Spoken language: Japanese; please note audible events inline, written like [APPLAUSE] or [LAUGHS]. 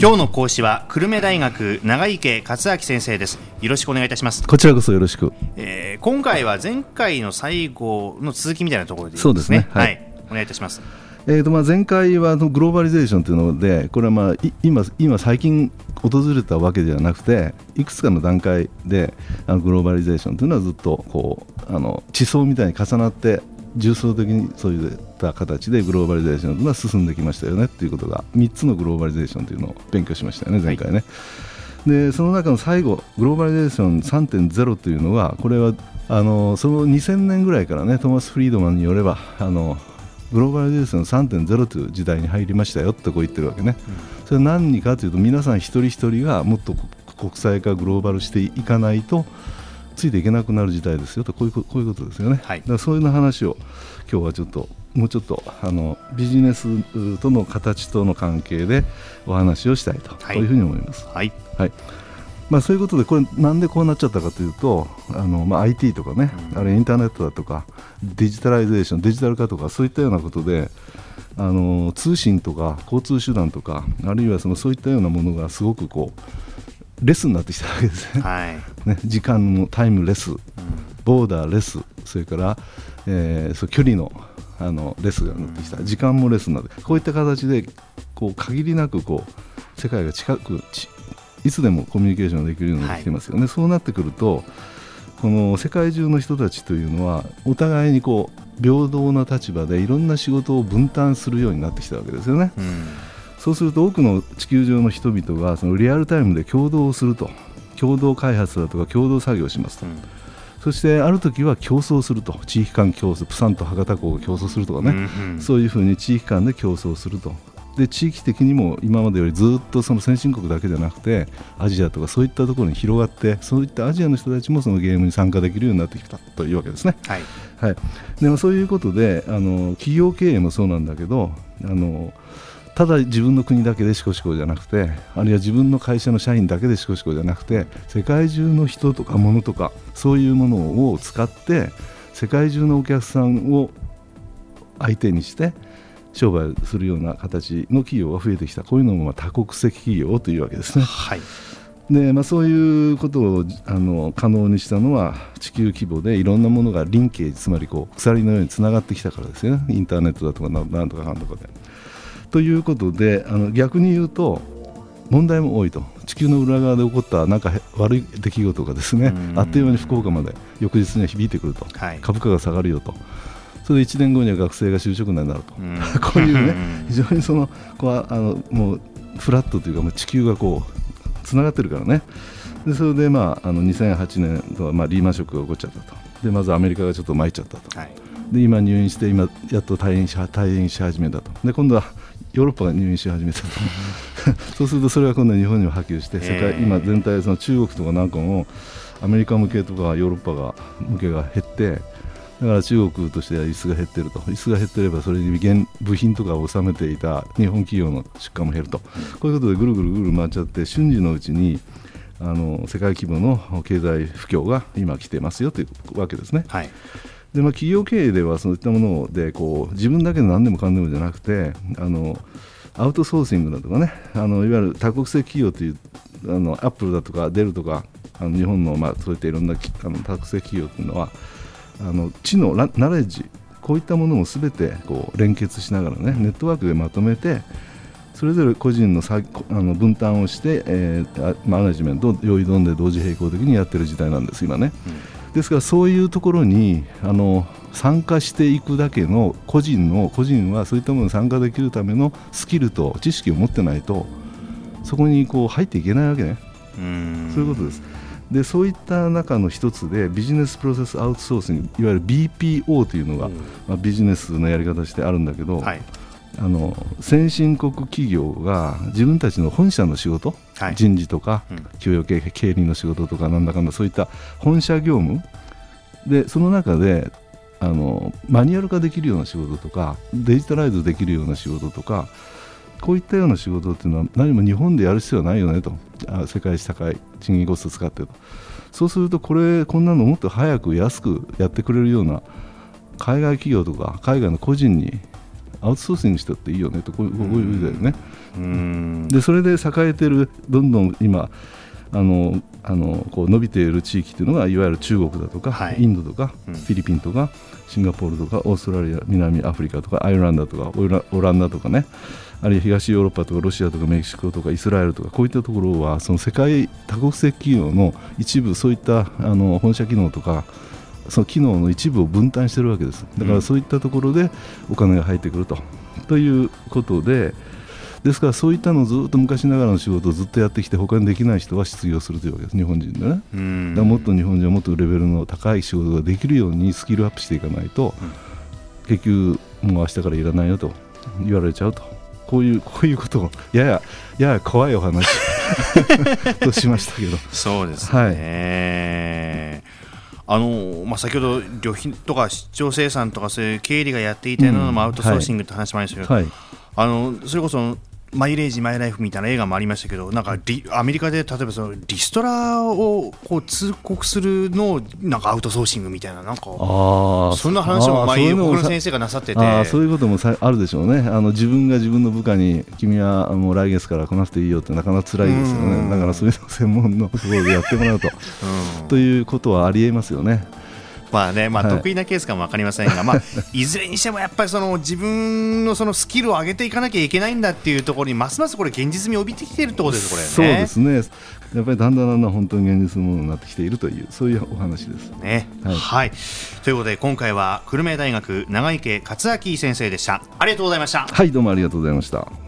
今日の講師は久留米大学長池克明先生です。よろしくお願いいたします。こちらこそよろしく、えー、今回は前回の最後の続きみたいなところで、ね、そうですね。はい、はい、お願いいたします。えーとまあ、前回はのグローバリゼーションというのでこれはまあ今今最近訪れたわけではなくていくつかの段階であのグローバリゼーションというのはずっとこうあの地層みたいに重なって重層的にそういった形でグローバリゼーションというのは進んできましたよねということが3つのグローバリゼーションというのを勉強しましたよね前回ね。はい、でその中の最後グローバリゼーション3.0というのはこれはあのその2000年ぐらいからねトーマス・フリードマンによればあのグローバリゼーション3.0という時代に入りましたよってこう言ってるわけね、うん、それは何かというと皆さん一人一人がもっと国際化グローバルしていかないとついていけなくなる時代ですよとこういうこういうことですよね、はい、だからそういう話を今日はちょっともうちょっとあのビジネスとの形との関係でお話をしたいと、はい、こういうふうに思います。はい、はい。まあ、そういうことでこれなんでこうなっちゃったかというとあの、まあ、IT とかね、うん、あるいはインターネットだとかデジタライゼーションデジタル化とかそういったようなことであの通信とか交通手段とかあるいはそのそういったようなものがすごくこうレスになってきたわけですね。はい、ね時間のタイムレス、うん、ボーダーレスそれから、えー、そう距離のあのレスがなってきた、うん、時間もレスになってこういった形でこう限りなくこう世界が近くいつでもコミュニケーションができるようになってきてますよね、はい、そうなってくるとこの世界中の人たちというのはお互いにこう平等な立場でいろんな仕事を分担するようになってきたわけですよね。うんそうすると多くの地球上の人々がそのリアルタイムで共同をすると。共同開発だとか共同作業をしますと、うん、そしてある時は競争すると。地域間競争プサンと博多港が競争するとかね、うんうん、そういうふうに地域間で競争すると。で地域的にも今までよりずっとその先進国だけじゃなくてアジアとかそういったところに広がってそういったアジアの人たちもそのゲームに参加できるようになってきた。というわけですね。はい、はい、でもそういうことであの企業経営もそうなんだけどあのただ自分の国だけでしこしこじゃなくてあるいは自分の会社の社員だけでしこしこじゃなくて世界中の人とか物とかそういうものを使って世界中のお客さんを相手にして商売するような形の企業が増えてきたこういうのも多国籍企業というわけですね。はいでまあ、そういうことをあの可能にしたのは地球規模でいろんなものがリンケージつまりこう鎖のようにつながってきたからですよねインターネットだとかなんとかかんとかで。ということであの逆に言うと問題も多いと。地球の裏側で起こったなんか悪い出来事がですねあっという間に福岡まで翌日には響いてくると、はい、株価が下がるよと。それで1年後には学生が就職難になると、こういうね、非常にそのこうあのもうフラットというか、もう地球がこうつながってるからね、でそれで、まあ、あの2008年とは、まあ、リーマンショックが起こっちゃったと、でまずアメリカがちょっと参っちゃったと、はい、で今、入院して、今、やっと退院し退院し始めたと、で今度はヨーロッパが入院し始めたと。そうするとそれが今度は日本にも波及して世界今全体その中国とかなんかもアメリカ向けとかヨーロッパが向けが減ってだから中国としては椅子が減ってると。椅子が減ってればそれに現部品とかを収めていた日本企業の出荷も減ると。こういうことでぐるぐるぐる回っちゃって瞬時のうちにあの世界規模の経済不況が今来てますよというわけですね。はいでまあ、企業経営ではそういったものでこう自分だけで何でもかんでもじゃなくてあのアウトソーシングだとかねあのいわゆる多国籍企業というあのアップルだとかデルとかあの日本の、まあ、そういったいろんなあの多国籍企業というのはあの知のナレッジこういったものもすべてこう連結しながらねネットワークでまとめてそれぞれ個人のさあの分担をして、えー、マネジメントを用意どんで同時並行的にやってる時代なんです今ね。うんですからそういうところにあの参加していくだけの個人の個人はそういったものに参加できるためのスキルと知識を持ってないとそこにこう入っていけないわけね。そういうことです。でそういった中の一つでビジネスプロセスアウトソースにいわゆる BPO というのが、まあ、ビジネスのやり方としてあるんだけど、はい、あの先進国企業が自分たちの本社の仕事、はい、人事とか、うん、給与経経理の仕事とかなんだかんだそういった本社業務でその中であのマニュアル化できるような仕事とかデジタライズできるような仕事とかこういったような仕事っていうのは何も日本でやる必要はないよねと。あ世界一高い賃金コスト使ってると。そうするとこれこんなのもっと早く安くやってくれるような海外企業とか海外の個人にアウトソーシングしたっていいよねとこういうだよね。うん。でそれで栄えてるどんどん今あのあのこう伸びている地域というのがいわゆる中国だとか、はい。インドとか、うん。フィリピンとかシンガポールとかオーストラリア南アフリカとかアイルランドとかオラオランダとかねあるいは東ヨーロッパとかロシアとかメキシコとかイスラエルとかこういったところはその世界多国籍企業の一部そういったあの本社機能とかその機能の一部を分担しているわけです。だからそういったところでお金が入ってくると。ということでですからそういったのをずっと昔ながらの仕事をずっとやってきて他にできない人は失業するというわけです。日本人でね。うん。だからもっと日本人はもっとレベルの高い仕事ができるようにスキルアップしていかないと、結局もう明日からいらないよと言われちゃうと。こういうこういうことをやややや怖いお話 [LAUGHS] [LAUGHS] としましたけど。そうですね、あのまあ、先ほど旅費とか出張生産とかそういう経理がやっていたようなのもアウトソーシングって話もありましたけど、はい。あのそれこそマイレージマイライフみたいな映画もありましたけどなんかリアメリカで例えばそのリストラをこう通告するのをなんかアウトソーシングみたいななんかあそんな話も前僕の先生がなさってて。そういうこともさあるでしょうね。あの自分が自分の部下に君はもう来月から来なくていいよってなかなか辛いですようん。ねだからそういうのを専門のところでやってもらうと。うん。ということはありえますよねまあね、まあ、はい。得意なケースかも分かりませんが、まあ、[LAUGHS] いずれにしてもやっぱりその自分のそのスキルを上げていかなきゃいけないんだっていうところにますますこれ現実味を帯びてきているってことですこれね。そうですね。やっぱりだんだんだんだん本当に現実のものになってきているというそういうお話です。ね。は、はいい。ということで今回は久留米大学長池克明先生でした。ありがとうございました。はいどうもありがとうございました